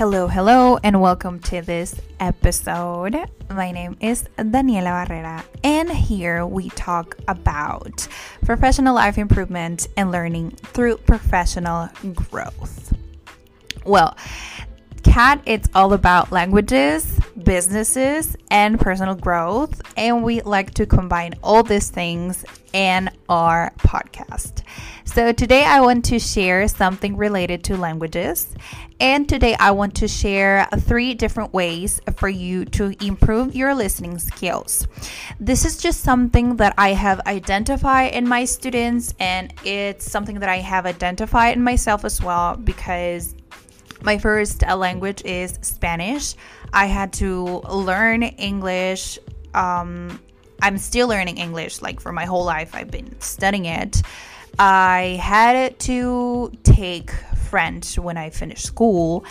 Hello, hello, and welcome to this episode. My name is Daniela Barrera, and here we talk about professional life improvement and learning through professional growth. Well, CAD, it's all about languages, businesses, and personal growth. And we like to combine all these things in our podcast. So today I want to share something related to languages. And today I want to share three different ways for you to improve your listening skills. This is just something that I have identified in my students, and it's something that I have identified in myself as well because my first uh, language is Spanish. I had to learn English. Um, I'm still learning English, like for my whole life, I've been studying it. I had to take French when I finished school,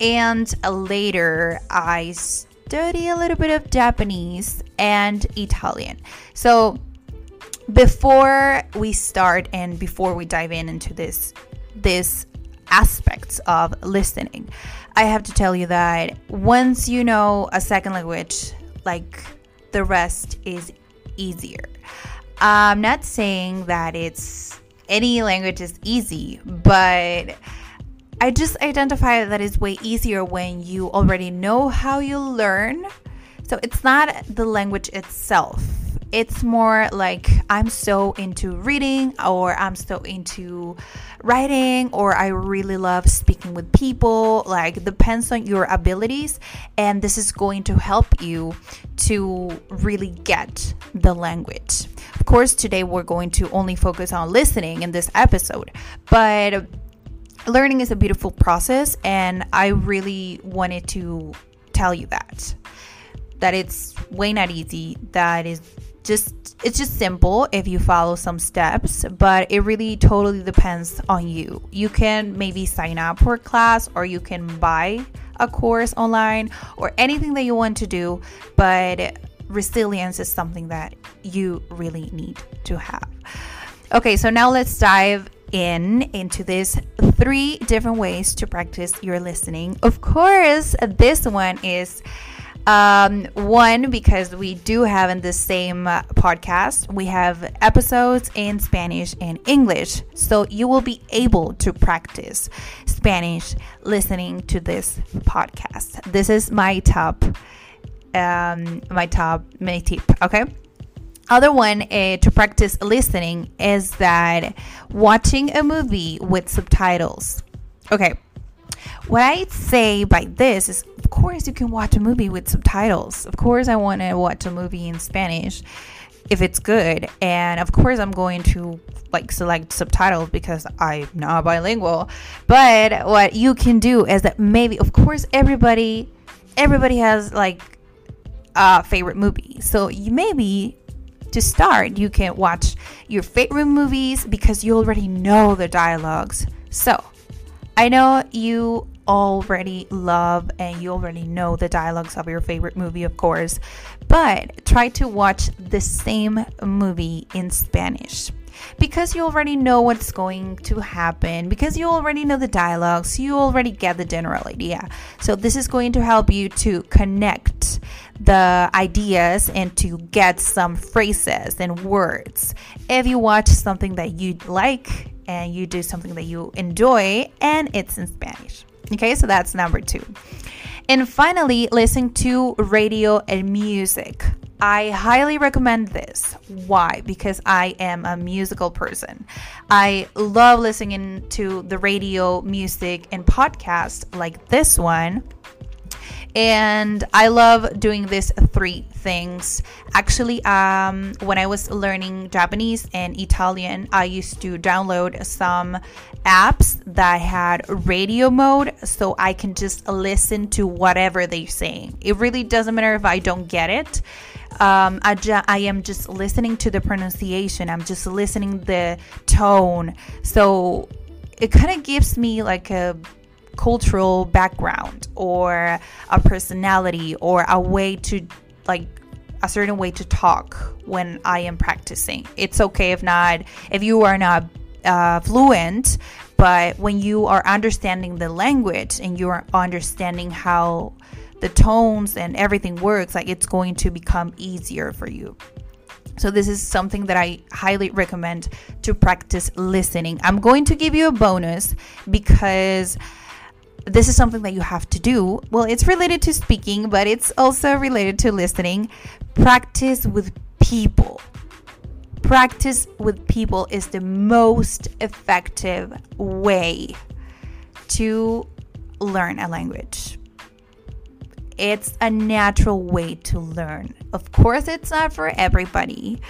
and later I study a little bit of Japanese and Italian. So, before we start and before we dive in into this this aspects of listening. I have to tell you that once you know a second language, like the rest is easier. I'm not saying that it's any language is easy, but I just identify that it's way easier when you already know how you learn. So it's not the language itself it's more like I'm so into reading or I'm so into writing or I really love speaking with people. Like, depends on your abilities, and this is going to help you to really get the language. Of course, today we're going to only focus on listening in this episode, but learning is a beautiful process, and I really wanted to tell you that that it's way not easy that is just it's just simple if you follow some steps but it really totally depends on you. You can maybe sign up for a class or you can buy a course online or anything that you want to do but resilience is something that you really need to have. Okay so now let's dive in into this three different ways to practice your listening. Of course this one is um, one, because we do have in the same uh, podcast, we have episodes in Spanish and English. So you will be able to practice Spanish listening to this podcast. This is my top, um, my top, my tip. Okay. Other one uh, to practice listening is that watching a movie with subtitles. Okay. What I say by this is of course you can watch a movie with subtitles. Of course I want to watch a movie in Spanish if it's good. And of course I'm going to like select subtitles because I'm not bilingual. But what you can do is that maybe of course everybody everybody has like a favorite movie. So you maybe to start you can watch your favorite movies because you already know the dialogues. So I know you already love and you already know the dialogues of your favorite movie, of course, but try to watch the same movie in Spanish. because you already know what's going to happen, because you already know the dialogues, you already get the general idea. So, this is going to help you to connect the ideas and to get some phrases and words. If you watch something that you like and you do something that you enjoy and it's in Spanish. Okay, so that's number two. And finally, listen to radio and music. I highly recommend this. Why? Because I am a musical person. I love listening to the radio, music, and podcast like this one and I love doing these three things. Actually, um, when I was learning Japanese and Italian, I used to download some apps that had radio mode so I can just listen to whatever they're saying. It really doesn't matter if I don't get it. Um, I, ju- I am just listening to the pronunciation. I'm just listening the tone. So it kind of gives me like a cultural background or a personality or a way to like a certain way to talk when I am practicing. It's okay if not if you are not uh, fluent, but when you are understanding the language and you are understanding how the tones and everything works, like it's going to become easier for you. So, this is something that I highly recommend to practice listening. I'm going to give you a bonus because this is something that you have to do. Well, it's related to speaking, but it's also related to listening. Practice with people. Practice with people is the most effective way to learn a language. It's a natural way to learn. Of course, it's not for everybody,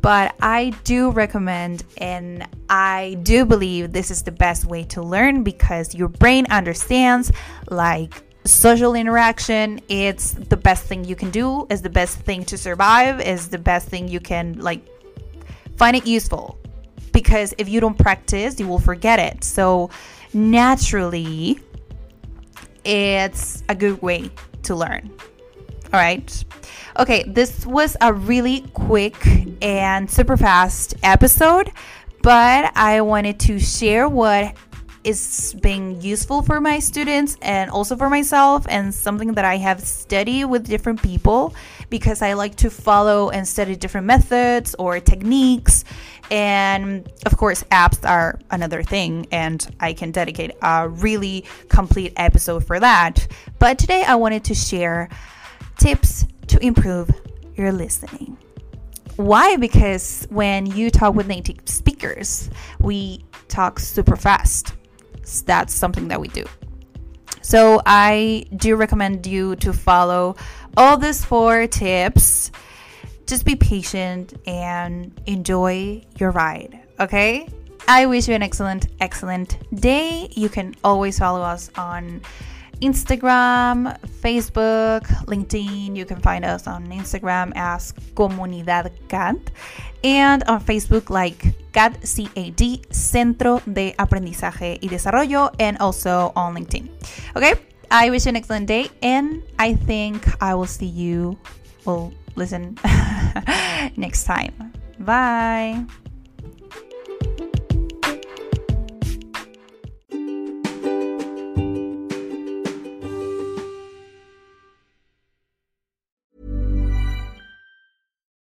but I do recommend and I do believe this is the best way to learn because your brain understands like social interaction. It's the best thing you can do is the best thing to survive is the best thing you can like find it useful. Because if you don't practice you will forget it. So naturally it's a good way to learn. All right? Okay, this was a really quick and super fast episode, but I wanted to share what is being useful for my students and also for myself and something that I have studied with different people because I like to follow and study different methods or techniques and of course apps are another thing and I can dedicate a really complete episode for that but today I wanted to share tips to improve your listening. Why? Because when you talk with native speakers, we talk super fast. That's something that we do. So I do recommend you to follow all these four tips. Just be patient and enjoy your ride, okay? I wish you an excellent, excellent day. You can always follow us on Instagram, Facebook, LinkedIn. You can find us on Instagram as Comunidad CAD and on Facebook like CAD CAD Centro de Aprendizaje y Desarrollo and also on LinkedIn. Okay, I wish you an excellent day and I think I will see you. Well, listen next time. Bye.